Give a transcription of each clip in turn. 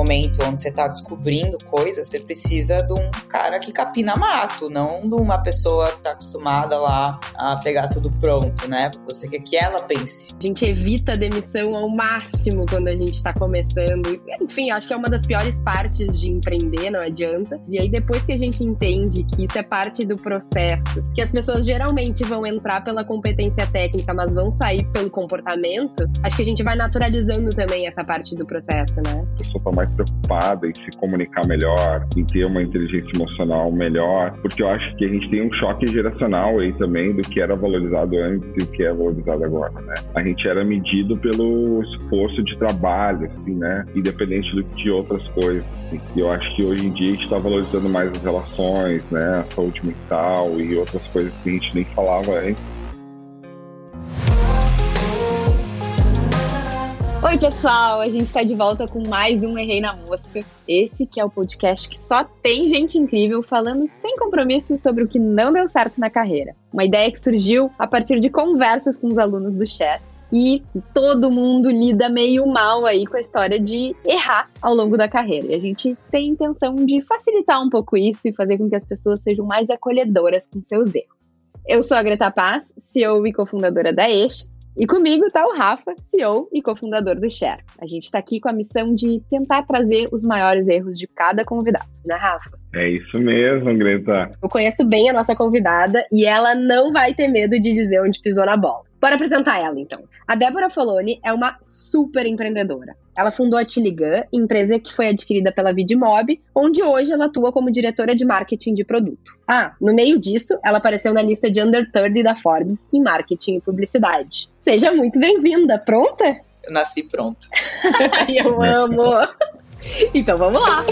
momento onde você tá descobrindo coisas, você precisa de um cara que capina mato, não de uma pessoa que tá acostumada lá a pegar tudo pronto, né? Você quer que ela pense. A gente evita a demissão ao máximo quando a gente tá começando. Enfim, acho que é uma das piores partes de empreender, não adianta. E aí, depois que a gente entende que isso é parte do processo, que as pessoas geralmente vão entrar pela competência técnica, mas vão sair pelo comportamento, acho que a gente vai naturalizando também essa parte do processo, né? A pessoa preocupada em se comunicar melhor, em ter uma inteligência emocional melhor, porque eu acho que a gente tem um choque geracional aí também do que era valorizado antes e o que é valorizado agora, né? A gente era medido pelo esforço de trabalho, assim, né? Independente de outras coisas. Assim. E eu acho que hoje em dia a gente está valorizando mais as relações, né? A saúde mental e outras coisas que a gente nem falava antes. Oi, pessoal! A gente está de volta com mais um Errei na Mosca. Esse que é o podcast que só tem gente incrível falando sem compromisso sobre o que não deu certo na carreira. Uma ideia que surgiu a partir de conversas com os alunos do chat e todo mundo lida meio mal aí com a história de errar ao longo da carreira. E a gente tem a intenção de facilitar um pouco isso e fazer com que as pessoas sejam mais acolhedoras com seus erros. Eu sou a Greta Paz, CEO e cofundadora da Eixo, e comigo está o Rafa, CEO e cofundador do Share. A gente está aqui com a missão de tentar trazer os maiores erros de cada convidado, né, Rafa? É isso mesmo, Greta. Eu conheço bem a nossa convidada e ela não vai ter medo de dizer onde pisou na bola. Bora apresentar ela, então. A Débora Foloni é uma super empreendedora. Ela fundou a Tiligan, empresa que foi adquirida pela Vidmob, onde hoje ela atua como diretora de marketing de produto. Ah, no meio disso, ela apareceu na lista de Under 30 da Forbes em marketing e publicidade. Seja muito bem-vinda. Pronta? Eu nasci pronto. Eu amo. Então vamos lá.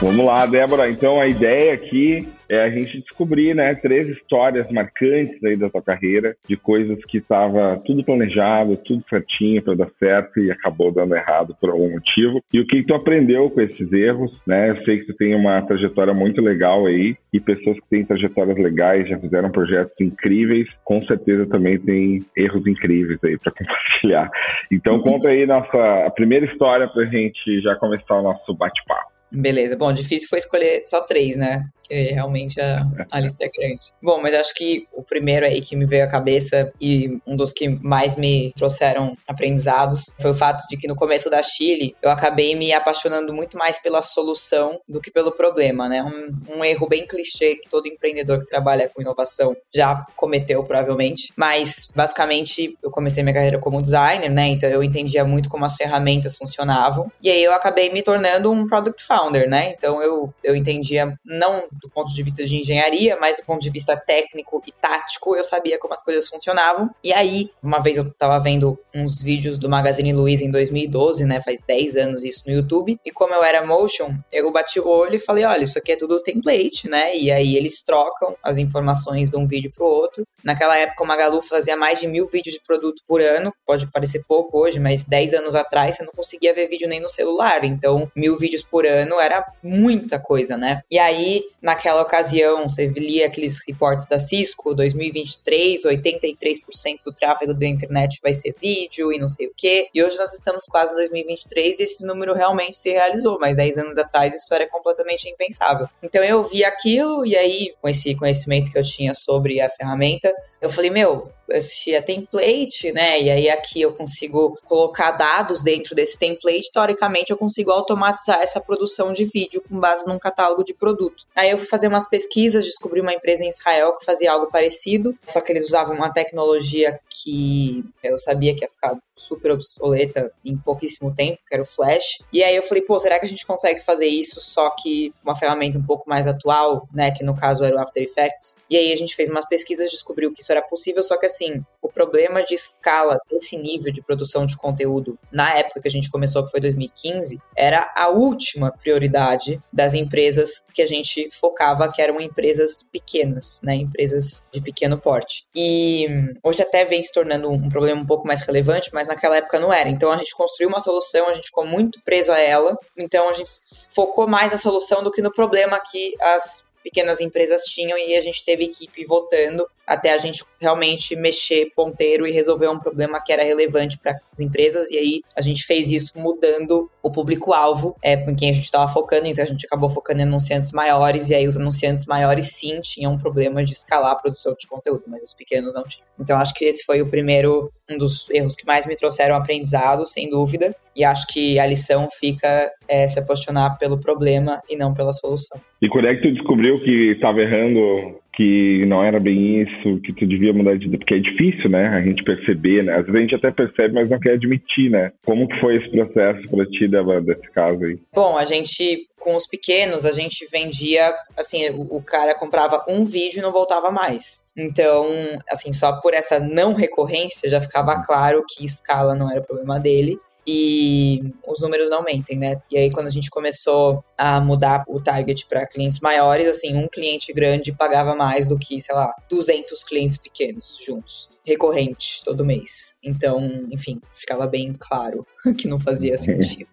Vamos lá, Débora. Então a ideia aqui é a gente descobrir, né, três histórias marcantes aí da tua carreira, de coisas que estava tudo planejado, tudo certinho para dar certo e acabou dando errado por algum motivo. E o que tu aprendeu com esses erros, né? Eu sei que tu tem uma trajetória muito legal aí e pessoas que têm trajetórias legais, já fizeram projetos incríveis, com certeza também tem erros incríveis aí para compartilhar. Então conta aí nossa a primeira história para a gente já começar o nosso bate-papo. Beleza. Bom, difícil foi escolher só três, né? Porque realmente a, a lista é grande. Bom, mas acho que o primeiro aí que me veio à cabeça e um dos que mais me trouxeram aprendizados foi o fato de que no começo da Chile eu acabei me apaixonando muito mais pela solução do que pelo problema, né? Um, um erro bem clichê que todo empreendedor que trabalha com inovação já cometeu, provavelmente. Mas, basicamente, eu comecei minha carreira como designer, né? Então eu entendia muito como as ferramentas funcionavam. E aí eu acabei me tornando um product founder, né? Então eu, eu entendia, não do ponto de vista de engenharia, mas do ponto de vista técnico e tático, eu sabia como as coisas funcionavam. E aí, uma vez eu tava vendo uns vídeos do Magazine Luiza em 2012, né? Faz 10 anos isso no YouTube. E como eu era motion, eu bati o olho e falei: olha, isso aqui é tudo template, né? E aí eles trocam as informações de um vídeo pro outro. Naquela época, o Magalu fazia mais de mil vídeos de produto por ano. Pode parecer pouco hoje, mas 10 anos atrás você não conseguia ver vídeo nem no celular. Então, mil vídeos por ano era muita coisa, né? E aí, naquela ocasião, você lia aqueles reportes da Cisco, 2023, 83% do tráfego da internet vai ser vídeo e não sei o quê. E hoje nós estamos quase em 2023 e esse número realmente se realizou, mas 10 anos atrás isso era completamente impensável. Então eu vi aquilo e aí, com esse conhecimento que eu tinha sobre a ferramenta, eu falei, meu, esse é template, né? E aí aqui eu consigo colocar dados dentro desse template. Teoricamente, eu consigo automatizar essa produção de vídeo com base num catálogo de produto. Aí eu fui fazer umas pesquisas, descobri uma empresa em Israel que fazia algo parecido, só que eles usavam uma tecnologia que eu sabia que ia ficar super obsoleta em pouquíssimo tempo, que era o Flash. E aí eu falei, pô, será que a gente consegue fazer isso só que uma ferramenta um pouco mais atual, né? Que no caso era o After Effects. E aí a gente fez umas pesquisas, descobriu que isso era possível, só que assim, o problema de escala desse nível de produção de conteúdo na época que a gente começou, que foi 2015, era a última prioridade das empresas que a gente focava, que eram empresas pequenas, né? Empresas de pequeno porte. E hoje até vem se tornando um problema um pouco mais relevante, mas naquela época não era. Então a gente construiu uma solução, a gente ficou muito preso a ela. Então a gente focou mais na solução do que no problema que as pequenas empresas tinham e a gente teve equipe votando até a gente realmente mexer ponteiro e resolver um problema que era relevante para as empresas. E aí a gente fez isso mudando o público-alvo é, em quem a gente estava focando, então a gente acabou focando em anunciantes maiores, e aí os anunciantes maiores sim tinham um problema de escalar a produção de conteúdo, mas os pequenos não tinham. Então acho que esse foi o primeiro, um dos erros que mais me trouxeram aprendizado, sem dúvida, e acho que a lição fica é, se apaixonar pelo problema e não pela solução. E quando é que tu descobriu que estava errando que não era bem isso, que tu devia mudar de porque é difícil, né, a gente perceber, né, às vezes a gente até percebe, mas não quer admitir, né, como que foi esse processo para ti, Débora, desse caso aí? Bom, a gente, com os pequenos, a gente vendia, assim, o, o cara comprava um vídeo e não voltava mais, então, assim, só por essa não recorrência já ficava claro que escala não era problema dele, e os números não mentem, né? E aí, quando a gente começou a mudar o target para clientes maiores, assim, um cliente grande pagava mais do que, sei lá, 200 clientes pequenos juntos, recorrente, todo mês. Então, enfim, ficava bem claro que não fazia sentido.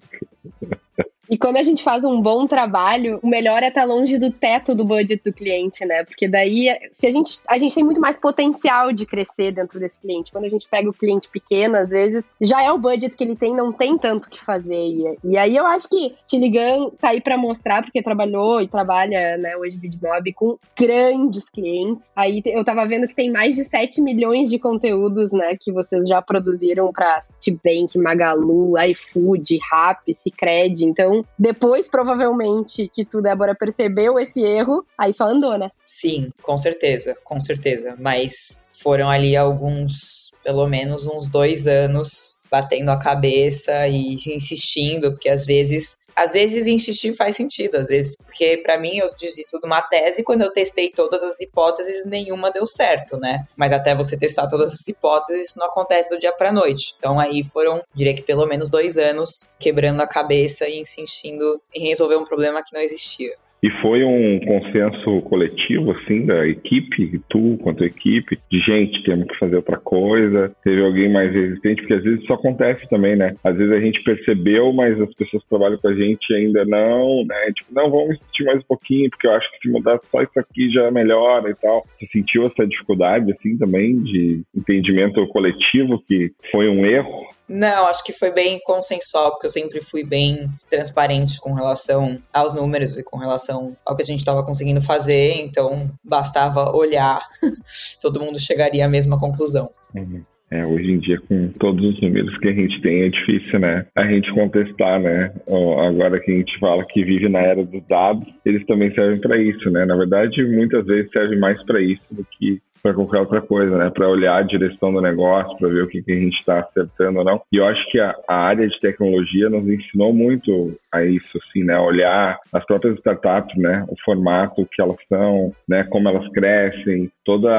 E quando a gente faz um bom trabalho, o melhor é estar longe do teto do budget do cliente, né? Porque daí, se a gente, a gente tem muito mais potencial de crescer dentro desse cliente. Quando a gente pega o cliente pequeno, às vezes, já é o budget que ele tem, não tem tanto que fazer. E, e aí eu acho que Tiligan tá aí para mostrar, porque trabalhou e trabalha, né, hoje Vidmob com grandes clientes. Aí eu tava vendo que tem mais de 7 milhões de conteúdos, né, que vocês já produziram para Citibank, Magalu, iFood, Rap, Cicred. Então, depois, provavelmente, que tu, Débora, percebeu esse erro, aí só andou, né? Sim, com certeza, com certeza. Mas foram ali alguns, pelo menos uns dois anos batendo a cabeça e insistindo, porque às vezes às vezes insistir faz sentido, às vezes, porque para mim eu desisto de uma tese quando eu testei todas as hipóteses, nenhuma deu certo, né? Mas até você testar todas as hipóteses, isso não acontece do dia para noite. Então aí foram, diria que pelo menos dois anos quebrando a cabeça e insistindo em resolver um problema que não existia. E foi um consenso coletivo, assim, da equipe, tu quanto equipe, de gente, temos que fazer outra coisa. Teve alguém mais resistente, porque às vezes isso acontece também, né? Às vezes a gente percebeu, mas as pessoas que trabalham com a gente ainda não, né? Tipo, não, vamos insistir mais um pouquinho, porque eu acho que se mudar só isso aqui já melhora e tal. Você sentiu essa dificuldade, assim, também, de entendimento coletivo, que foi um erro? Não, acho que foi bem consensual, porque eu sempre fui bem transparente com relação aos números e com relação ao que a gente estava conseguindo fazer, então bastava olhar, todo mundo chegaria à mesma conclusão. Uhum. É, hoje em dia, com todos os números que a gente tem, é difícil, né? A gente contestar, né? Agora que a gente fala que vive na era dos dados, eles também servem para isso, né? Na verdade, muitas vezes serve mais para isso do que para qualquer outra coisa, né? Para olhar a direção do negócio, para ver o que, que a gente está acertando ou não. E eu acho que a, a, área de tecnologia nos ensinou muito a isso, assim, né? Olhar as próprias startups, né? O formato que elas são, né? Como elas crescem, toda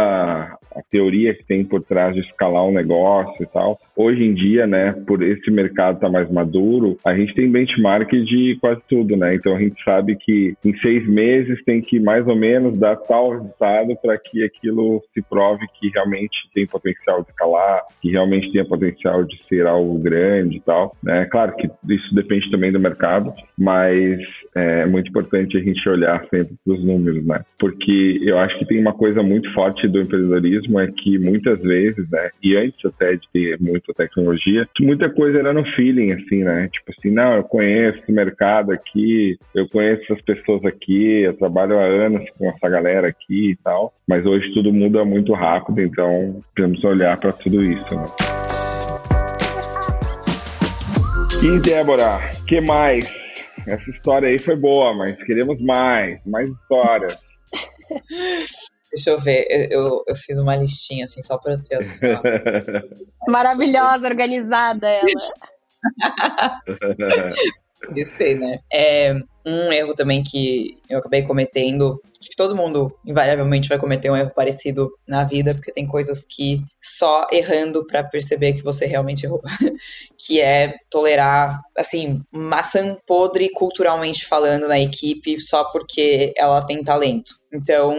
a teoria que tem por trás de escalar um negócio e tal. Hoje em dia, né? Por esse mercado estar tá mais maduro, a gente tem benchmark de quase tudo, né? Então a gente sabe que em seis meses tem que mais ou menos dar tal resultado para que aquilo se prove que realmente tem potencial de escalar, que realmente tem potencial de ser algo grande e tal. Né? Claro que isso depende também do mercado, mas é muito importante a gente olhar sempre para os números, né? Porque eu acho que tem uma coisa muito forte do empreendedorismo é que muitas vezes, né? E antes até de ter muita tecnologia, muita coisa era no feeling, assim, né? Tipo assim, não, eu conheço esse mercado aqui, eu conheço essas pessoas aqui, eu trabalho há anos com essa galera aqui e tal. Mas hoje tudo muda muito rápido, então temos olhar para tudo isso. Né? E Débora, que mais? Essa história aí foi boa, mas queremos mais, mais histórias. Deixa eu ver, eu, eu, eu, fiz uma listinha assim só para ter essa. Maravilhosa, organizada ela. Isso aí, né? É, um erro também que eu acabei cometendo, acho que todo mundo invariavelmente vai cometer um erro parecido na vida, porque tem coisas que só errando para perceber que você realmente errou, que é tolerar, assim, maçã podre culturalmente falando na equipe só porque ela tem talento. Então,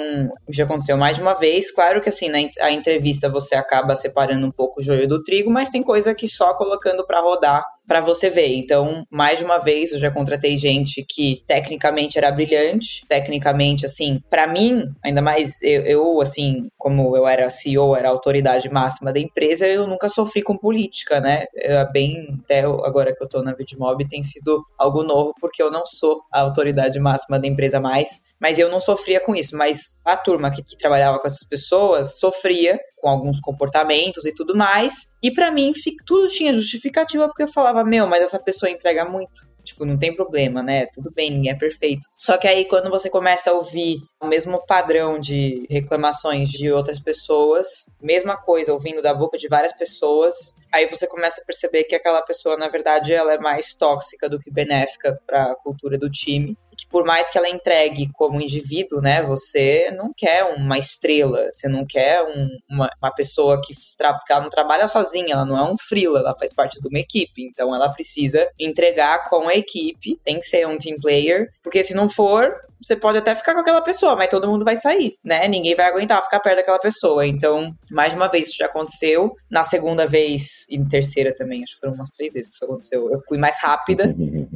já aconteceu mais de uma vez. Claro que assim, na a entrevista você acaba separando um pouco o joio do trigo, mas tem coisa que só colocando para rodar para você ver. Então, mais de uma vez eu já contratei gente que tecnicamente era brilhante, tecnicamente assim, para mim, ainda mais eu, eu, assim, como eu era CEO, era autoridade máxima da empresa, eu nunca sofri com política, né? Eu, bem até agora que eu tô na Vidmob tem sido algo novo porque eu não sou a autoridade máxima da empresa mais, mas eu não sofria com isso, mas a turma que, que trabalhava com essas pessoas sofria com alguns comportamentos e tudo mais. E para mim, tudo tinha justificativa porque eu falava, meu, mas essa pessoa entrega muito. Tipo, não tem problema, né? Tudo bem, ninguém é perfeito. Só que aí, quando você começa a ouvir o mesmo padrão de reclamações de outras pessoas, mesma coisa, ouvindo da boca de várias pessoas, aí você começa a perceber que aquela pessoa, na verdade, ela é mais tóxica do que benéfica para a cultura do time que por mais que ela entregue como indivíduo, né, você não quer uma estrela, você não quer um, uma, uma, pessoa que tra ela não trabalha sozinha, ela não é um freela, ela faz parte de uma equipe, então ela precisa entregar com a equipe, tem que ser um team player, porque se não for, você pode até ficar com aquela pessoa, mas todo mundo vai sair, né? Ninguém vai aguentar ficar perto daquela pessoa. Então, mais uma vez isso já aconteceu. Na segunda vez e terceira também, acho que foram umas três vezes que isso aconteceu. Eu fui mais rápida,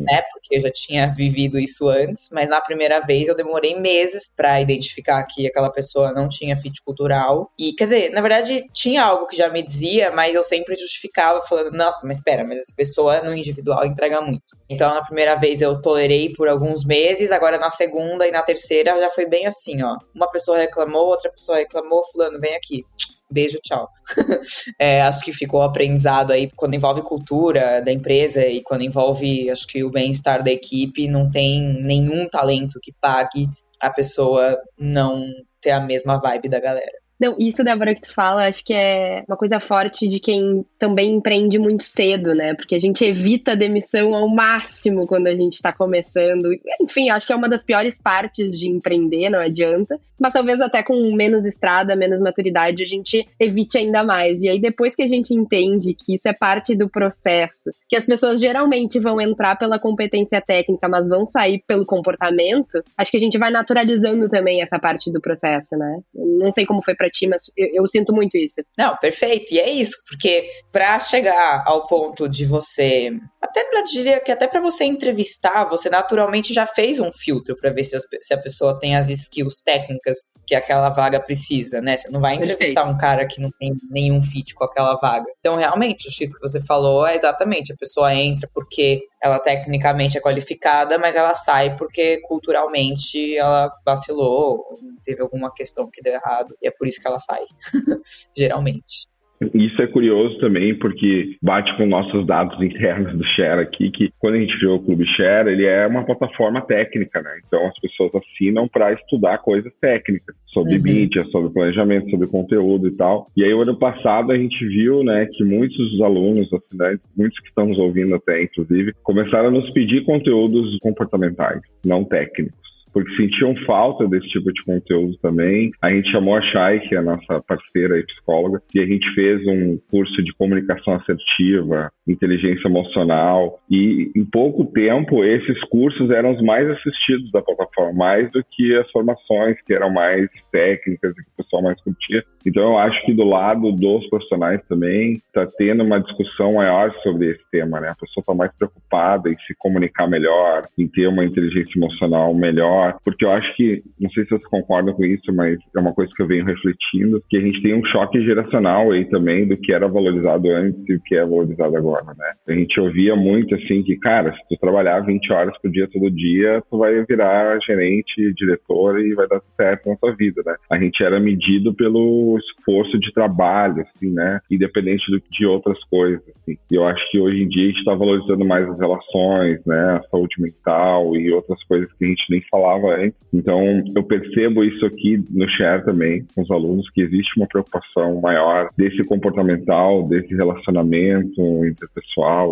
né? Porque eu já tinha vivido isso antes, mas na primeira vez eu demorei meses para identificar que aquela pessoa não tinha fit cultural. E, quer dizer, na verdade, tinha algo que já me dizia, mas eu sempre justificava falando, nossa, mas espera, mas essa pessoa no individual entrega muito. Então, na primeira vez eu tolerei por alguns meses, agora na segunda e na terceira já foi bem assim, ó. Uma pessoa reclamou, outra pessoa reclamou, fulano, vem aqui. Beijo, tchau. é, acho que ficou aprendizado aí quando envolve cultura da empresa e quando envolve, acho que o bem-estar da equipe, não tem nenhum talento que pague a pessoa não ter a mesma vibe da galera. Não, isso, Débora, que tu fala, acho que é uma coisa forte de quem também empreende muito cedo, né? Porque a gente evita a demissão ao máximo quando a gente está começando. Enfim, acho que é uma das piores partes de empreender, não adianta. Mas talvez até com menos estrada, menos maturidade, a gente evite ainda mais. E aí, depois que a gente entende que isso é parte do processo, que as pessoas geralmente vão entrar pela competência técnica, mas vão sair pelo comportamento, acho que a gente vai naturalizando também essa parte do processo, né? Não sei como foi pra para ti, mas eu, eu, sinto muito isso. Não, perfeito. E é isso, porque para chegar ao ponto de você, até para diria que até para você entrevistar, você naturalmente já fez um filtro para ver se, as, se, a pessoa tem as skills técnicas que aquela vaga precisa, né? Você não vai entrevistar perfeito. um cara que não tem nenhum fit com aquela vaga. Então, realmente, o X que você falou é exatamente, a pessoa entra porque ela tecnicamente é qualificada, mas ela sai porque culturalmente ela vacilou, teve alguma questão que deu errado, e é por isso que ela sai, geralmente. Isso é curioso também, porque bate com nossos dados internos do Share aqui, que quando a gente criou o Clube Share, ele é uma plataforma técnica, né? Então as pessoas assinam para estudar coisas técnicas, sobre uhum. mídia, sobre planejamento, sobre conteúdo e tal. E aí, o ano passado, a gente viu, né, que muitos dos alunos, assinantes, muitos que estamos ouvindo até, inclusive, começaram a nos pedir conteúdos comportamentais, não técnicos porque sentiam falta desse tipo de conteúdo também. A gente chamou a Chay, que é a nossa parceira e psicóloga, e a gente fez um curso de comunicação assertiva, inteligência emocional, e em pouco tempo esses cursos eram os mais assistidos da plataforma, mais do que as formações que eram mais técnicas e que o pessoal mais curtia. Então eu acho que do lado dos profissionais também está tendo uma discussão maior sobre esse tema, né? A pessoa está mais preocupada em se comunicar melhor, em ter uma inteligência emocional melhor, porque eu acho que, não sei se vocês concordam com isso, mas é uma coisa que eu venho refletindo, que a gente tem um choque geracional aí também do que era valorizado antes e o que é valorizado agora, né? A gente ouvia muito assim que, cara, se tu trabalhar 20 horas por dia todo dia, tu vai virar gerente, diretor e vai dar certo na tua vida, né? A gente era medido pelo esforço de trabalho, assim, né? Independente de outras coisas, assim. E eu acho que hoje em dia a gente está valorizando mais as relações, né? A saúde mental e outras coisas que a gente nem falava antes. Então, eu percebo isso aqui no Share também, com os alunos, que existe uma preocupação maior desse comportamental, desse relacionamento interpessoal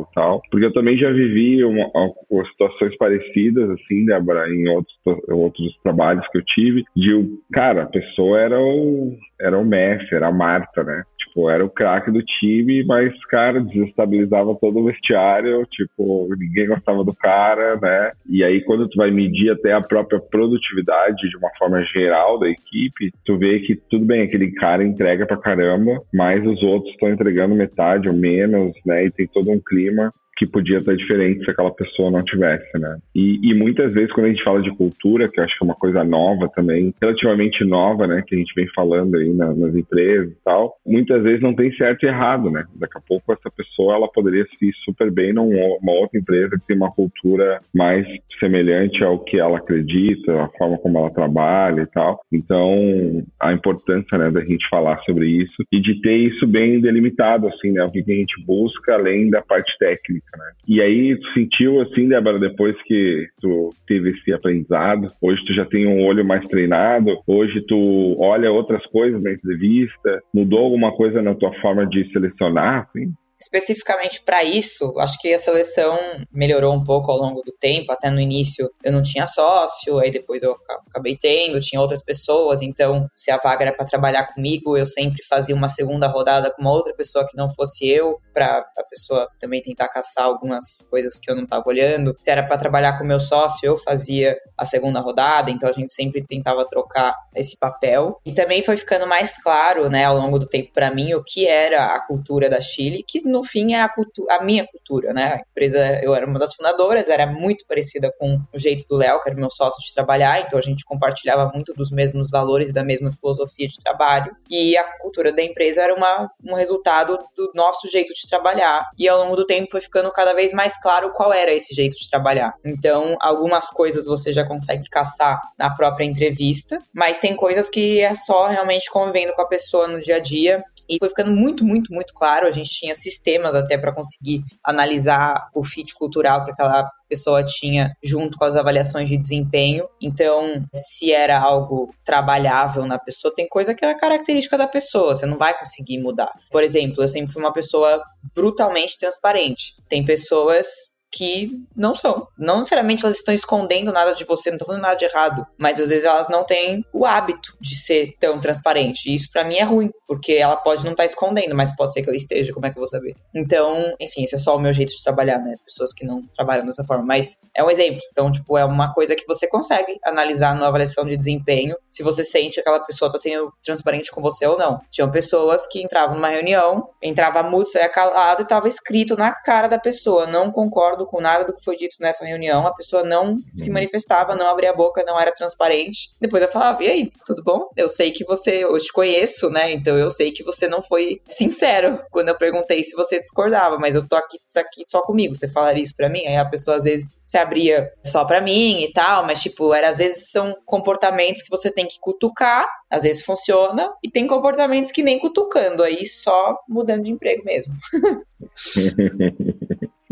e tal. Porque eu também já vivi uma, uma, situações parecidas, assim, Débora, em outros, outros trabalhos que eu tive, de, cara, a pessoa era o, era o Messi, era a Marta, né? Tipo, era o craque do time, mas, cara, desestabilizava todo o vestiário, tipo, ninguém gostava do cara, né? E aí, quando tu vai medir até a própria produtividade de uma forma geral da equipe, tu vê que tudo bem, aquele cara entrega pra caramba, mas os outros estão entregando metade ou menos, né? E tem todo um clima que podia estar diferente se aquela pessoa não tivesse, né? E, e, muitas vezes quando a gente fala de cultura, que eu acho que é uma coisa nova também, relativamente nova, né, que a gente vem falando aí na, nas empresas e tal, muitas vezes não tem certo e errado, né? Daqui a pouco essa pessoa ela poderia se ir super bem numa outra empresa que tem uma cultura mais semelhante ao que ela acredita, a forma como ela trabalha e tal. Então, a importância, né, da gente falar sobre isso e de ter isso bem delimitado, assim, né? O que a gente busca além da parte técnica né? E aí tu sentiu assim, Débora, depois que tu teve esse aprendizado, hoje tu já tem um olho mais treinado, hoje tu olha outras coisas na entrevista, mudou alguma coisa na tua forma de selecionar, assim? Especificamente para isso, acho que a seleção melhorou um pouco ao longo do tempo. Até no início eu não tinha sócio, aí depois eu acabei tendo, tinha outras pessoas. Então, se a vaga era para trabalhar comigo, eu sempre fazia uma segunda rodada com uma outra pessoa que não fosse eu, para a pessoa também tentar caçar algumas coisas que eu não estava olhando. Se era para trabalhar com meu sócio, eu fazia a segunda rodada. Então, a gente sempre tentava trocar esse papel. E também foi ficando mais claro, né, ao longo do tempo para mim o que era a cultura da Chile, que no fim é a, a, minha cultura, né? A empresa, eu era uma das fundadoras, era muito parecida com o jeito do Léo, que era meu sócio de trabalhar, então a gente compartilhava muito dos mesmos valores e da mesma filosofia de trabalho. E a cultura da empresa era uma, um resultado do nosso jeito de trabalhar. E ao longo do tempo foi ficando cada vez mais claro qual era esse jeito de trabalhar. Então, algumas coisas você já consegue caçar na própria entrevista, mas tem coisas que é só realmente convivendo com a pessoa no dia a dia e foi ficando muito, muito, muito claro. A gente tinha sistemas até para conseguir analisar o fit cultural que aquela pessoa tinha junto com as avaliações de desempenho. Então, se era algo trabalhável na pessoa, tem coisa que é característica da pessoa, você não vai conseguir mudar. Por exemplo, eu sempre fui uma pessoa brutalmente transparente. Tem pessoas que não são. Não necessariamente elas estão escondendo nada de você, não estão fazendo nada de errado, mas às vezes elas não têm o hábito de ser tão transparente. E isso para mim é ruim, porque ela pode não estar tá escondendo, mas pode ser que ela esteja, como é que eu vou saber? Então, enfim, esse é só o meu jeito de trabalhar, né? Pessoas que não trabalham dessa forma, mas é um exemplo. Então, tipo, é uma coisa que você consegue analisar numa avaliação de desempenho, se você sente que aquela pessoa tá sendo transparente com você ou não. Tinham pessoas que entravam numa reunião, entrava mudo, saia calado e tava escrito na cara da pessoa, não concordo com nada do que foi dito nessa reunião, a pessoa não se uhum. manifestava, não abria a boca, não era transparente. Depois eu falava, e aí, tudo bom? Eu sei que você, eu te conheço, né? Então eu sei que você não foi sincero quando eu perguntei se você discordava, mas eu tô aqui, aqui só comigo, você falaria isso pra mim? Aí a pessoa às vezes se abria só pra mim e tal, mas tipo, era, às vezes são comportamentos que você tem que cutucar, às vezes funciona, e tem comportamentos que nem cutucando, aí só mudando de emprego mesmo.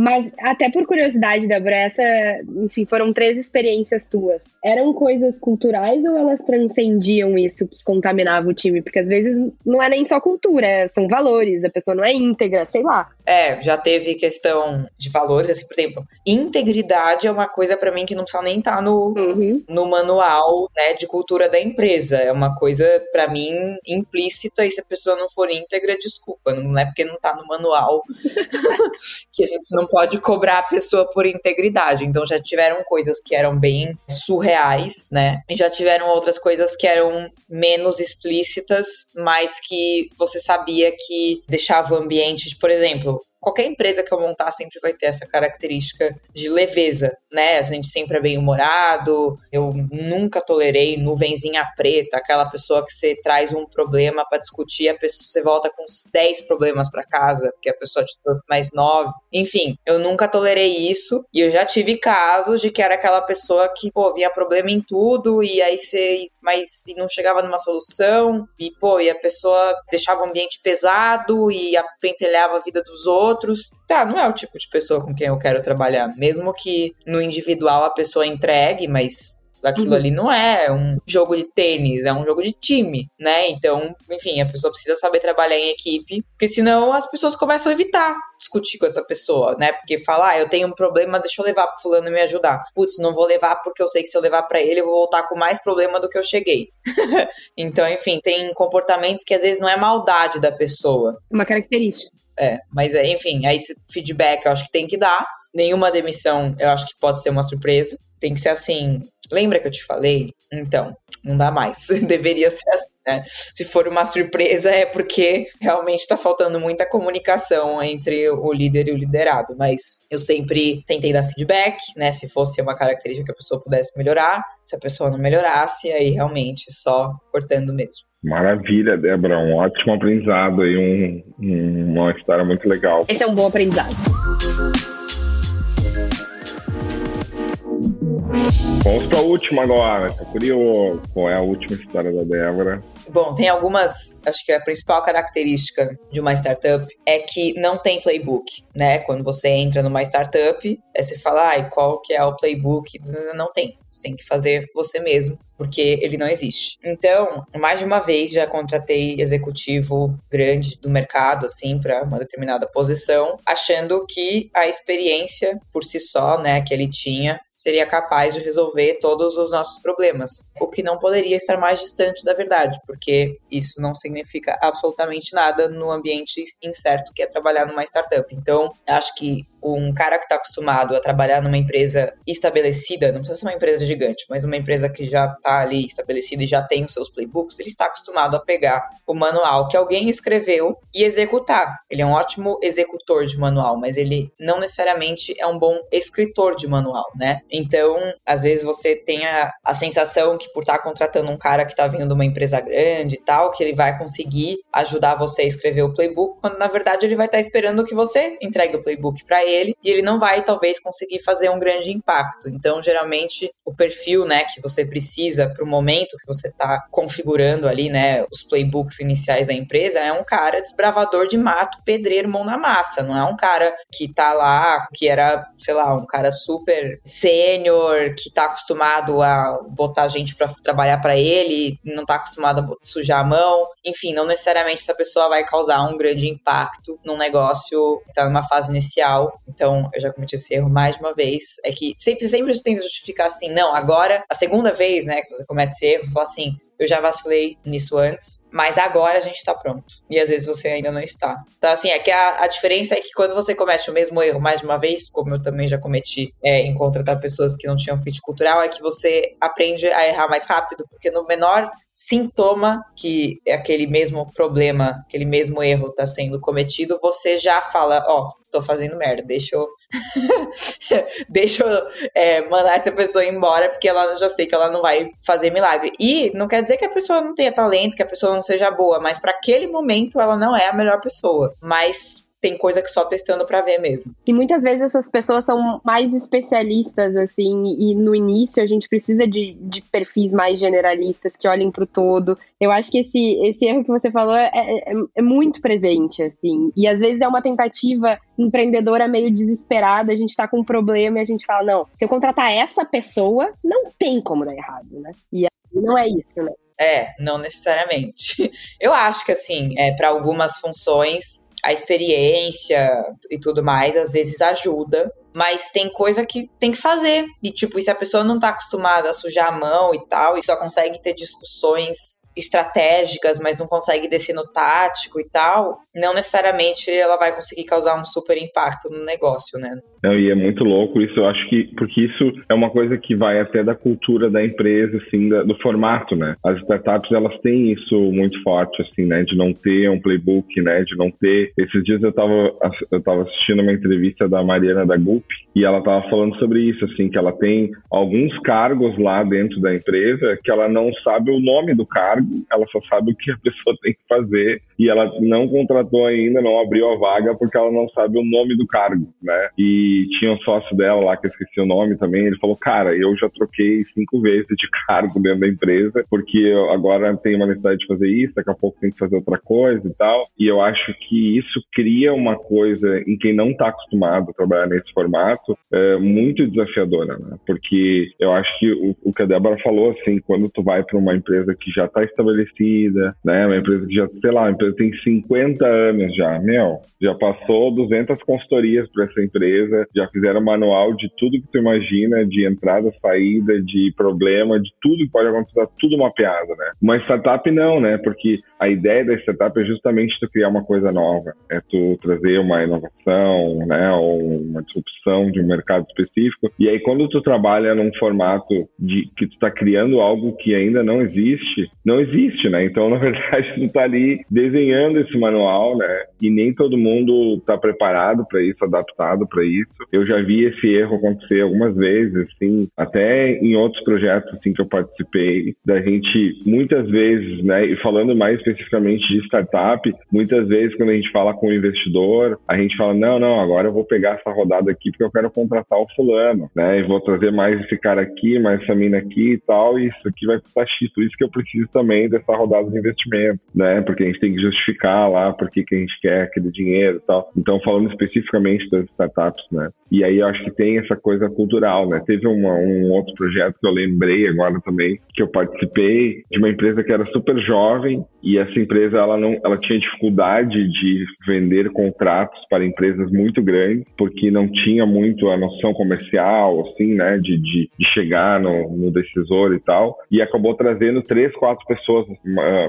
Mas, até por curiosidade, Débora, essa, enfim, foram três experiências tuas. Eram coisas culturais ou elas transcendiam isso que contaminava o time? Porque às vezes não é nem só cultura, são valores, a pessoa não é íntegra, sei lá. É, já teve questão de valores, assim, por exemplo, integridade é uma coisa para mim que não precisa nem estar tá no, uhum. no manual, né, de cultura da empresa. É uma coisa, para mim, implícita, e se a pessoa não for íntegra, desculpa, não é porque não tá no manual que a gente não pode cobrar a pessoa por integridade. Então já tiveram coisas que eram bem surreais, né? E já tiveram outras coisas que eram menos explícitas, mas que você sabia que deixava o ambiente, por exemplo, qualquer empresa que eu montar sempre vai ter essa característica de leveza, né? A gente sempre é bem humorado. Eu nunca tolerei nuvenzinha preta, aquela pessoa que você traz um problema para discutir, a pessoa você volta com uns 10 problemas para casa, porque a pessoa te trouxe mais nove. Enfim, eu nunca tolerei isso e eu já tive casos de que era aquela pessoa que, pô, via problema em tudo e aí você mas se não chegava numa solução e pô, e a pessoa deixava o ambiente pesado e apentelhava a vida dos outros outros. Tá, não é o tipo de pessoa com quem eu quero trabalhar. Mesmo que no individual a pessoa entregue, mas Aquilo uhum. ali não é um jogo de tênis, é um jogo de time, né? Então, enfim, a pessoa precisa saber trabalhar em equipe, porque senão as pessoas começam a evitar discutir com essa pessoa, né? Porque falar, ah, eu tenho um problema, deixa eu levar pro fulano me ajudar. Putz, não vou levar porque eu sei que se eu levar para ele, eu vou voltar com mais problema do que eu cheguei. então, enfim, tem comportamentos que às vezes não é maldade da pessoa. Uma característica. É, mas é, enfim, aí feedback eu acho que tem que dar. Nenhuma demissão eu acho que pode ser uma surpresa. Tem que ser assim. Lembra que eu te falei? Então, não dá mais. Deveria ser assim, né? Se for uma surpresa, é porque realmente está faltando muita comunicação entre o líder e o liderado. Mas eu sempre tentei dar feedback, né? Se fosse uma característica que a pessoa pudesse melhorar. Se a pessoa não melhorasse, aí realmente só cortando mesmo. Maravilha, Débora. Um ótimo aprendizado aí, um, um, uma história muito legal. Esse é um bom aprendizado. Vamos para a última agora. Tô curioso. Qual é a última história da Débora? Bom, tem algumas. Acho que a principal característica de uma startup é que não tem playbook, né? Quando você entra numa startup, é você fala, ai, qual que é o playbook? Não tem. Você tem que fazer você mesmo, porque ele não existe. Então, mais de uma vez já contratei executivo grande do mercado, assim, para uma determinada posição, achando que a experiência por si só, né, que ele tinha, seria capaz de resolver todos os nossos problemas, o que não poderia estar mais distante da verdade, porque isso não significa absolutamente nada no ambiente incerto que é trabalhar numa startup. Então, acho que um cara que está acostumado a trabalhar numa empresa estabelecida, não precisa ser uma empresa gigante, mas uma empresa que já está ali estabelecida e já tem os seus playbooks, ele está acostumado a pegar o manual que alguém escreveu e executar. Ele é um ótimo executor de manual, mas ele não necessariamente é um bom escritor de manual, né? Então, às vezes você tem a, a sensação que por estar tá contratando um cara que está vindo de uma empresa grande e tal, que ele vai conseguir ajudar você a escrever o playbook, quando na verdade ele vai estar tá esperando que você entregue o playbook para ele e ele não vai talvez conseguir fazer um grande impacto. Então, geralmente, o perfil, né, que você precisa para o momento que você está configurando ali, né, os playbooks iniciais da empresa é um cara desbravador de mato, pedreiro, mão na massa. Não é um cara que tá lá, que era, sei lá, um cara super sênior, que tá acostumado a botar gente para trabalhar para ele, não tá acostumado a sujar a mão. Enfim, não necessariamente essa pessoa vai causar um grande impacto num negócio que tá numa fase inicial então, eu já cometi esse erro mais de uma vez. É que sempre, sempre tenta justificar assim, não, agora, a segunda vez, né, você comete esse erro, você fala assim, eu já vacilei nisso antes, mas agora a gente está pronto. E às vezes você ainda não está. Então, assim, é que a, a diferença é que quando você comete o mesmo erro mais de uma vez, como eu também já cometi é, em contratar pessoas que não tinham fit cultural, é que você aprende a errar mais rápido, porque no menor sintoma que aquele mesmo problema, aquele mesmo erro está sendo cometido, você já fala, ó, oh, tô fazendo merda, deixa eu deixa eu é, mandar essa pessoa embora, porque ela já sei que ela não vai fazer milagre. E não quer dizer que a pessoa não tenha talento, que a pessoa não seja boa, mas para aquele momento ela não é a melhor pessoa. Mas tem coisa que só testando para ver mesmo. E muitas vezes essas pessoas são mais especialistas, assim, e no início a gente precisa de, de perfis mais generalistas que olhem para o todo. Eu acho que esse, esse erro que você falou é, é, é, muito presente, assim, e às vezes é uma tentativa empreendedora meio desesperada, a gente tá com um problema e a gente fala, não, se eu contratar essa pessoa, não tem como dar errado, né? E não é isso, né? É, não necessariamente. Eu acho que assim, é, para algumas funções a experiência e tudo mais às vezes ajuda, mas tem coisa que tem que fazer. E tipo, se a pessoa não tá acostumada a sujar a mão e tal, e só consegue ter discussões estratégicas, mas não consegue descer no tático e tal, não necessariamente ela vai conseguir causar um super impacto no negócio, né? Não, e é muito louco isso, eu acho que, porque isso é uma coisa que vai até da cultura da empresa, assim, da, do formato, né? As startups, elas têm isso muito forte, assim, né? De não ter um playbook, né? De não ter... Esses dias eu tava, eu tava assistindo uma entrevista da Mariana da Gulp e ela tava falando sobre isso, assim, que ela tem alguns cargos lá dentro da empresa que ela não sabe o nome do cargo, ela só sabe o que a pessoa tem que fazer e ela não contratou ainda, não abriu a vaga porque ela não sabe o nome do cargo, né? E tinha um sócio dela lá que eu esqueci o nome também, ele falou, cara, eu já troquei cinco vezes de cargo dentro da empresa porque eu agora tenho uma necessidade de fazer isso, daqui a pouco tem que fazer outra coisa e tal. E eu acho que isso cria uma coisa em quem não está acostumado a trabalhar nesse formato é, muito desafiadora, né? Porque eu acho que o, o que a Débora falou, assim, quando tu vai para uma empresa que já está estabelecida, né? Uma empresa que já, sei lá, tem 50 anos já, meu, já passou 200 consultorias para essa empresa, já fizeram manual de tudo que tu imagina, de entrada, saída, de problema, de tudo que pode acontecer, tá tudo mapeado, né? Uma startup não, né? Porque a ideia da startup é justamente tu criar uma coisa nova, é tu trazer uma inovação, né? Ou uma disrupção de um mercado específico. E aí quando tu trabalha num formato de que tu está criando algo que ainda não existe, não existe, né? Então na verdade tu tá ali desenhando esse manual, né? E nem todo mundo está preparado para isso, adaptado para isso. Eu já vi esse erro acontecer algumas vezes, assim, até em outros projetos assim que eu participei, da gente muitas vezes, né? E falando mais especificamente de startup, muitas vezes quando a gente fala com o investidor, a gente fala não, não, agora eu vou pegar essa rodada aqui porque eu quero contratar o fulano, né? E vou trazer mais esse cara aqui, mais essa mina aqui e tal, e isso aqui vai custar X. Por isso que eu preciso também dessa rodada de investimento, né? Porque a gente tem que justificar lá por que a gente quer aquele dinheiro e tal. Então, falando especificamente das startups, né? E aí eu acho que tem essa coisa cultural, né? Teve uma, um outro projeto que eu lembrei agora também, que eu participei de uma empresa que era super jovem e essa empresa ela não, ela tinha dificuldade de vender contratos para empresas muito grandes porque não tinha muito a noção comercial, assim, né? De, de, de chegar no, no decisor e tal. E acabou trazendo três, quatro pessoas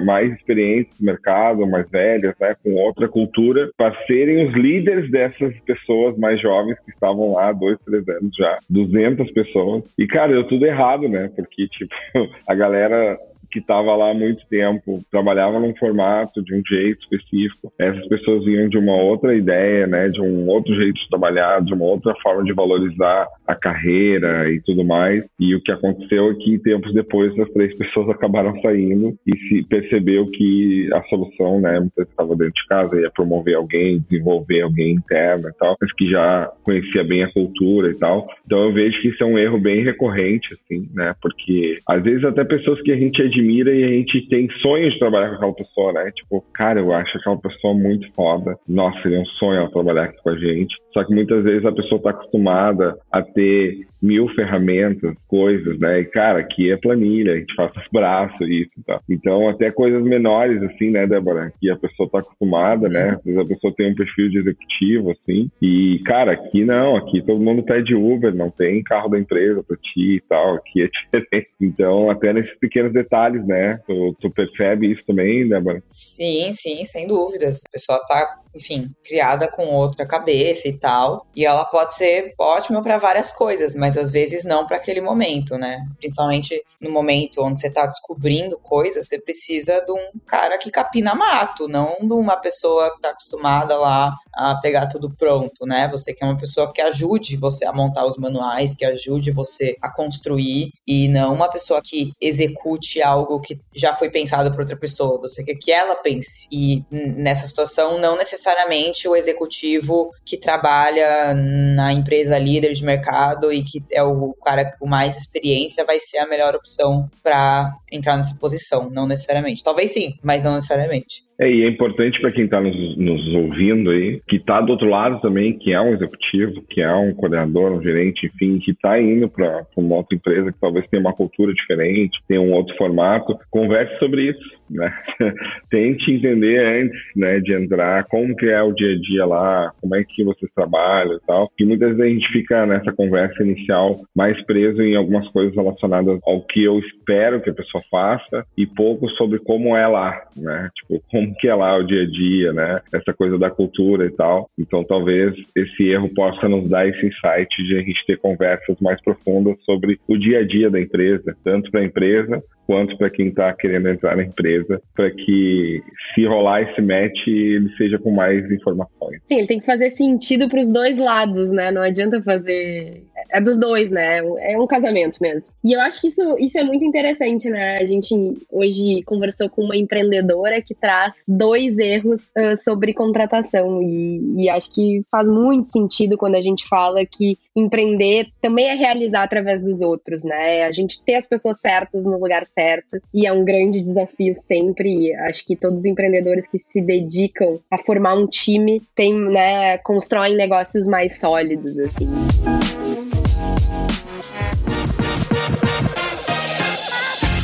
mais experientes no mercado, mais velhas, né? Com outra cultura, para serem os líderes dessas pessoas mais jovens que estavam lá dois, três anos já. 200 pessoas. E, cara, deu tudo errado, né? Porque, tipo, a galera que estava lá há muito tempo, trabalhava num formato de um jeito específico. Essas pessoas vinham de uma outra ideia, né, de um outro jeito de trabalhar, de uma outra forma de valorizar a carreira e tudo mais. E o que aconteceu é que tempos depois essas três pessoas acabaram saindo e se percebeu que a solução, né, muitas estava dentro de casa, ia promover alguém, desenvolver alguém interno e tal, mas que já conhecia bem a cultura e tal. Então eu vejo que isso é um erro bem recorrente, assim, né, porque às vezes até pessoas que a gente admira admira e a gente tem sonhos de trabalhar com aquela pessoa, né? Tipo, cara, eu acho aquela pessoa muito foda. Nossa, seria um sonho ela trabalhar aqui com a gente. Só que muitas vezes a pessoa está acostumada a ter mil ferramentas, coisas, né? E, cara, aqui é planilha, a gente faz os braços e isso e tal. Então, até coisas menores, assim, né, Débora? Que a pessoa está acostumada, né? Às vezes a pessoa tem um perfil de executivo, assim. E, cara, aqui não, aqui todo mundo pede Uber, não tem carro da empresa para ti e tal. Aqui é diferente. Então, até nesses pequenos detalhes detalhes, né? Tu, tu percebe isso também, Débora? Sim, sim, sem dúvidas. A pessoa tá enfim, criada com outra cabeça e tal. E ela pode ser ótima para várias coisas, mas às vezes não para aquele momento, né? Principalmente no momento onde você tá descobrindo coisas, você precisa de um cara que capina mato, não de uma pessoa que tá acostumada lá a pegar tudo pronto, né? Você quer uma pessoa que ajude você a montar os manuais, que ajude você a construir e não uma pessoa que execute algo que já foi pensado por outra pessoa. Você quer que ela pense. E nessa situação, não necessariamente necessariamente o executivo que trabalha na empresa líder de mercado e que é o cara com mais experiência vai ser a melhor opção para entrar nessa posição, não necessariamente. Talvez sim, mas não necessariamente. É, e é importante para quem está nos, nos, ouvindo aí, que está do outro lado também, que é um executivo, que é um coordenador, um gerente, enfim, que está indo para uma outra empresa que talvez tenha uma cultura diferente, tenha um outro formato, converse sobre isso, né? Tente entender antes, né, de entrar, como que é o dia a dia lá, como é que vocês trabalham e tal, que muitas vezes a gente fica nessa conversa inicial mais preso em algumas coisas relacionadas ao que eu espero que a pessoa faça e pouco sobre como é lá, né? Tipo, como como que é lá o dia a dia, né? Essa coisa da cultura e tal. Então, talvez esse erro possa nos dar esse insight de a gente ter conversas mais profundas sobre o dia a dia da empresa, tanto para a empresa quanto para quem está querendo entrar na empresa, para que se rolar esse match, ele seja com mais informações. Sim, ele tem que fazer sentido para os dois lados, né? Não adianta fazer é dos dois, né? É um casamento mesmo. E eu acho que isso, isso é muito interessante, né? A gente hoje conversou com uma empreendedora que traz dois erros uh, sobre contratação. E, e acho que faz muito sentido quando a gente fala que empreender também é realizar através dos outros, né? A gente ter as pessoas certas no lugar certo. E é um grande desafio sempre. E acho que todos os empreendedores que se dedicam a formar um time tem, né, constroem negócios mais sólidos, assim.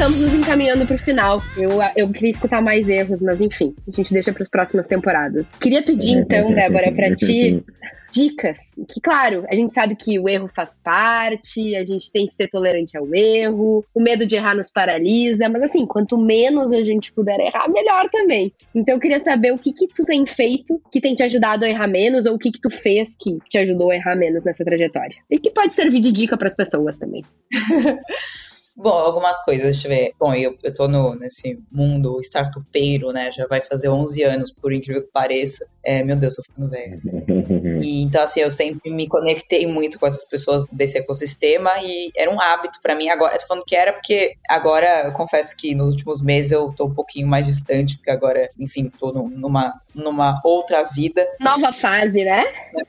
Estamos nos encaminhando para o final. Eu, eu queria escutar mais erros, mas enfim, a gente deixa para as próximas temporadas. Queria pedir então, Débora, para ti dicas. Que, claro, a gente sabe que o erro faz parte, a gente tem que ser tolerante ao erro, o medo de errar nos paralisa, mas assim, quanto menos a gente puder errar, melhor também. Então eu queria saber o que que tu tem feito que tem te ajudado a errar menos, ou o que que tu fez que te ajudou a errar menos nessa trajetória. E que pode servir de dica para as pessoas também. Bom, algumas coisas, deixa eu ver. Bom, eu, eu tô no, nesse mundo startupeiro, né? Já vai fazer 11 anos, por incrível que pareça. É, meu Deus, tô ficando velho. E, então, assim, eu sempre me conectei muito com essas pessoas desse ecossistema e era um hábito para mim agora. tô falando que era porque agora, eu confesso que nos últimos meses eu tô um pouquinho mais distante, porque agora, enfim, tô no, numa, numa outra vida. Nova fase, né?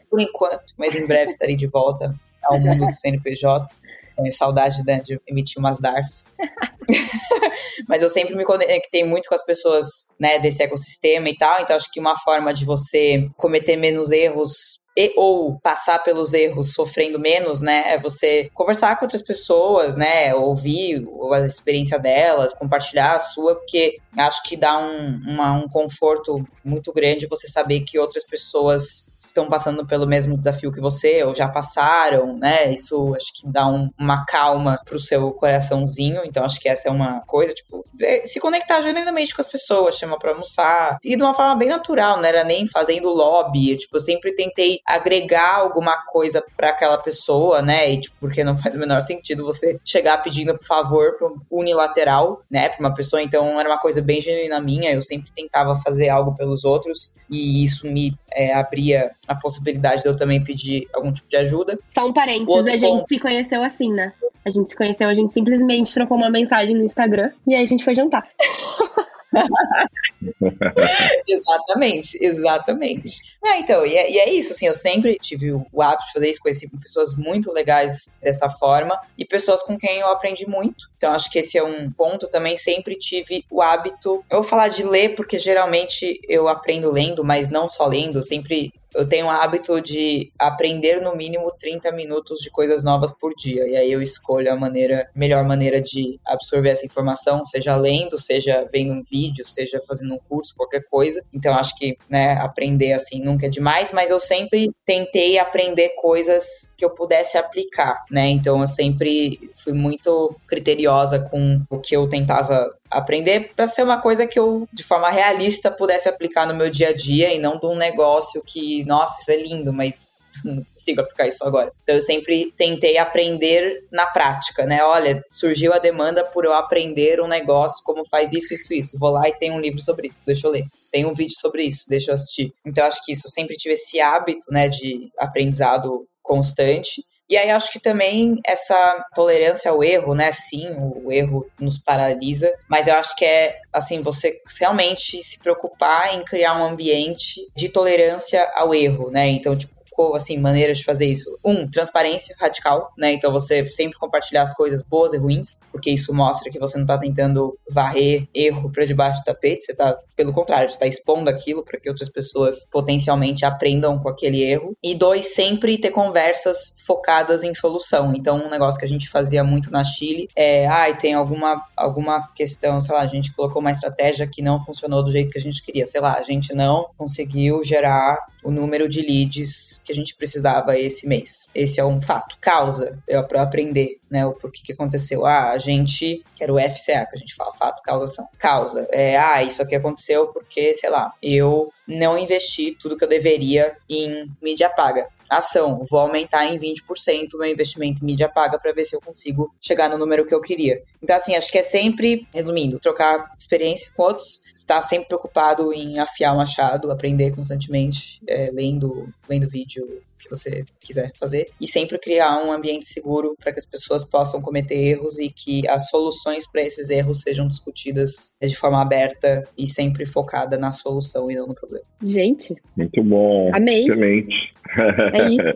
Por enquanto, mas em breve estarei de volta ao mundo do CNPJ. É, saudade né, de emitir umas DARFs. Mas eu sempre me conectei muito com as pessoas né, desse ecossistema e tal. Então, acho que uma forma de você cometer menos erros e ou passar pelos erros sofrendo menos, né? É você conversar com outras pessoas, né? Ouvir a experiência delas, compartilhar a sua, porque acho que dá um, uma, um conforto muito grande você saber que outras pessoas estão passando pelo mesmo desafio que você, ou já passaram, né? Isso acho que dá um, uma calma pro seu coraçãozinho. Então, acho que essa é uma coisa, tipo, é, se conectar genuinamente com as pessoas, chamar pra almoçar. E de uma forma bem natural, não era nem fazendo lobby. Eu, tipo, eu sempre tentei agregar alguma coisa para aquela pessoa, né? E, tipo, porque não faz o menor sentido você chegar pedindo por favor unilateral, né, pra uma pessoa. Então, era uma coisa bem genuína minha. Eu sempre tentava fazer algo pelos outros e isso me é, abria a possibilidade de eu também pedir algum tipo de ajuda. Só um parênteses, a gente se conheceu assim, né? A gente se conheceu, a gente simplesmente trocou uma mensagem no Instagram e aí a gente foi jantar. exatamente, exatamente. Não, então, e é, e é, isso, assim, eu sempre tive o, o hábito de fazer isso, conheci pessoas muito legais dessa forma e pessoas com quem eu aprendi muito. Então, acho que esse é um ponto. Também sempre tive o hábito, eu vou falar de ler, porque geralmente eu aprendo lendo, mas não só lendo, sempre eu tenho o hábito de aprender no mínimo 30 minutos de coisas novas por dia. E aí eu escolho a maneira, melhor maneira de absorver essa informação, seja lendo, seja vendo um vídeo, seja fazendo um curso, qualquer coisa. Então acho que, né, aprender assim nunca é demais, mas eu sempre tentei aprender coisas que eu pudesse aplicar, né? Então eu sempre fui muito criteriosa com o que eu tentava aprender para ser uma coisa que eu, de forma realista, pudesse aplicar no meu dia a dia e não de um negócio que, nossa, isso é lindo, mas não consigo aplicar isso agora. Então eu sempre tentei aprender na prática, né? Olha, surgiu a demanda por eu aprender um negócio, como faz isso, isso, isso. Vou lá e tem um livro sobre isso, deixa eu ler. Tem um vídeo sobre isso, deixa eu assistir. Então eu acho que isso, eu sempre tive esse hábito, né, de aprendizado constante. E aí acho que também essa tolerância ao erro, né? Sim, o erro nos paralisa, mas eu acho que é assim, você realmente se preocupar em criar um ambiente de tolerância ao erro, né? Então, tipo, assim, maneiras de fazer isso. Um, transparência radical, né? Então você sempre compartilhar as coisas boas e ruins, porque isso mostra que você não tá tentando varrer erro para debaixo do tapete, você tá, pelo contrário, você tá expondo aquilo para que outras pessoas potencialmente aprendam com aquele erro. E dois, sempre ter conversas focadas em solução. Então, um negócio que a gente fazia muito na Chile é, ai, ah, tem alguma, alguma questão, sei lá, a gente colocou uma estratégia que não funcionou do jeito que a gente queria, sei lá, a gente não conseguiu gerar o número de leads que a gente precisava esse mês. Esse é um fato. Causa, é para aprender, né, o porquê que aconteceu. Ah, a gente, que era o FCA, que a gente fala, fato, causação. Causa, é, ah, isso aqui aconteceu porque, sei lá, eu não investi tudo que eu deveria em mídia paga ação, vou aumentar em 20% o meu investimento em mídia paga para ver se eu consigo chegar no número que eu queria. Então, assim, acho que é sempre, resumindo, trocar experiência com outros, estar sempre preocupado em afiar o machado, aprender constantemente, é, lendo, lendo vídeo, que você quiser fazer. E sempre criar um ambiente seguro para que as pessoas possam cometer erros e que as soluções para esses erros sejam discutidas de forma aberta e sempre focada na solução e não no problema. Gente. Muito bom. Amei. Excelente. É isso.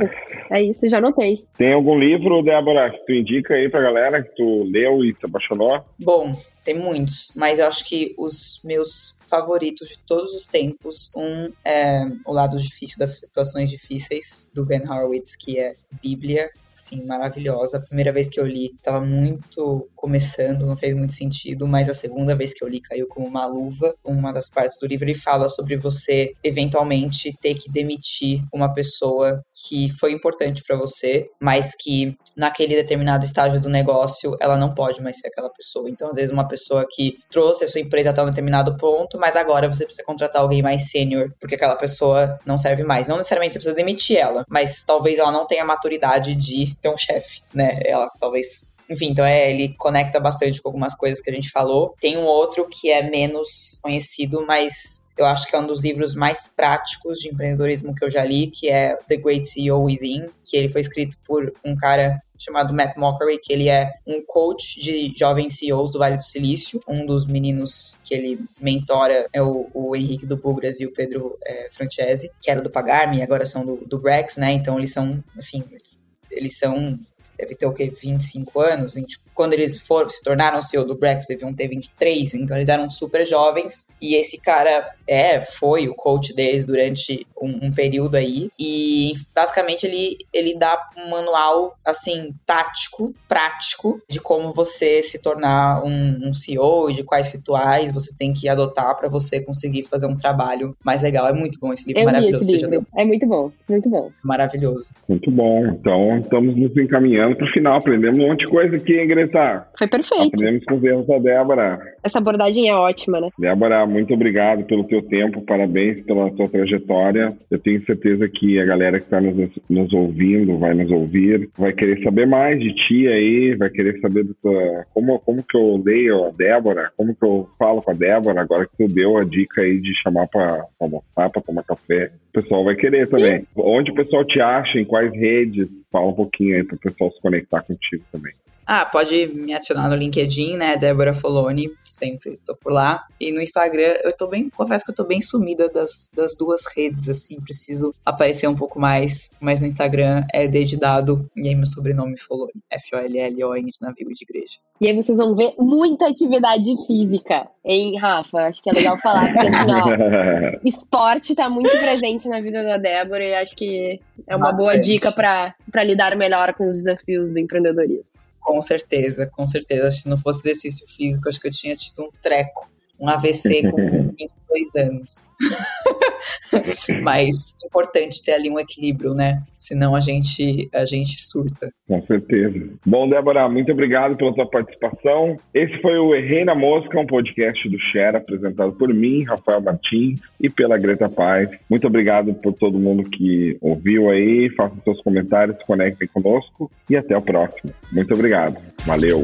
É isso, já anotei. Tem algum livro, Débora, que tu indica aí pra galera que tu leu e se apaixonou? Bom, tem muitos, mas eu acho que os meus favoritos de todos os tempos. Um é O Lado Difícil das Situações Difíceis, do Ben Horowitz, que é Bíblia assim, maravilhosa. A primeira vez que eu li estava muito começando, não fez muito sentido, mas a segunda vez que eu li caiu como uma luva. Uma das partes do livro ele fala sobre você eventualmente ter que demitir uma pessoa que foi importante para você, mas que naquele determinado estágio do negócio ela não pode mais ser aquela pessoa. Então, às vezes, uma pessoa que trouxe a sua empresa até um determinado ponto, mas agora você precisa contratar alguém mais sênior, porque aquela pessoa não serve mais. Não necessariamente você precisa demitir ela, mas talvez ela não tenha maturidade de ter um chefe, né? Ela talvez enfim, então é, ele conecta bastante com algumas coisas que a gente falou. Tem um outro que é menos conhecido, mas eu acho que é um dos livros mais práticos de empreendedorismo que eu já li, que é The Great CEO Within, que ele foi escrito por um cara chamado Matt Mockery, que ele é um coach de jovens CEOs do Vale do Silício. Um dos meninos que ele mentora é o, o Henrique do Bugras e o Pedro é, Francese, que era do Pagarme e agora são do, do Brex, né? Então eles são, enfim, eles, eles são deve ter o quê? 25 anos, 20, quando eles foram, se tornaram CEO do Brex, deviam ter 23, então eles eram super jovens. E esse cara é, foi o coach deles durante um, um período aí. E basicamente ele, ele dá um manual, assim, tático, prático, de como você se tornar um, um CEO e de quais rituais você tem que adotar para você conseguir fazer um trabalho mais legal. É muito bom esse livro, Eu maravilhoso. Esse livro. É muito bom, muito bom. Maravilhoso. Muito bom. Então, estamos nos encaminhando para o final. Aprendemos um monte de coisa aqui, hein, Foi perfeito. Aprendemos com os erros da Débora. Essa abordagem é ótima, né? Débora, muito obrigado pelo teu tempo, parabéns pela tua trajetória. Eu tenho certeza que a galera que está nos, nos, ouvindo, vai nos ouvir, vai querer saber mais de ti aí, vai querer saber do tua, como, como que eu leio a Débora, como que eu falo com a Débora, agora que tu deu a dica aí de chamar para almoçar, para tomar café. O pessoal vai querer também. E? Onde o pessoal te acha, em quais redes? Fala um pouquinho aí para o pessoal se conectar contigo também. Ah, pode me adicionar no LinkedIn, né? Débora Foloni, sempre tô por lá. E no Instagram, eu tô bem, confesso que eu tô bem sumida das, das duas redes, assim, preciso aparecer um pouco mais. Mas no Instagram é dedidado, e aí meu sobrenome Foloni, F-O-L-L-O-N de navio e de igreja. E aí vocês vão ver muita atividade física, hein, Rafa? Acho que é legal falar, porque assim, ó, esporte tá muito presente na vida da Débora e acho que é uma Bastante. boa dica para lidar melhor com os desafios do empreendedorismo. Com certeza, com certeza. Se não fosse exercício físico, acho que eu tinha tido um treco, um AVC com 22 anos. Mas importante ter ali um equilíbrio, né? Senão a gente, a gente surta. Com certeza. Bom, Débora, muito obrigado pela tua participação. Esse foi o Errei na Mosca, um podcast do Share, apresentado por mim, Rafael Martins, e pela Greta Paz. Muito obrigado por todo mundo que ouviu aí. Faça seus comentários, se conectem conosco e até o próximo. Muito obrigado. Valeu.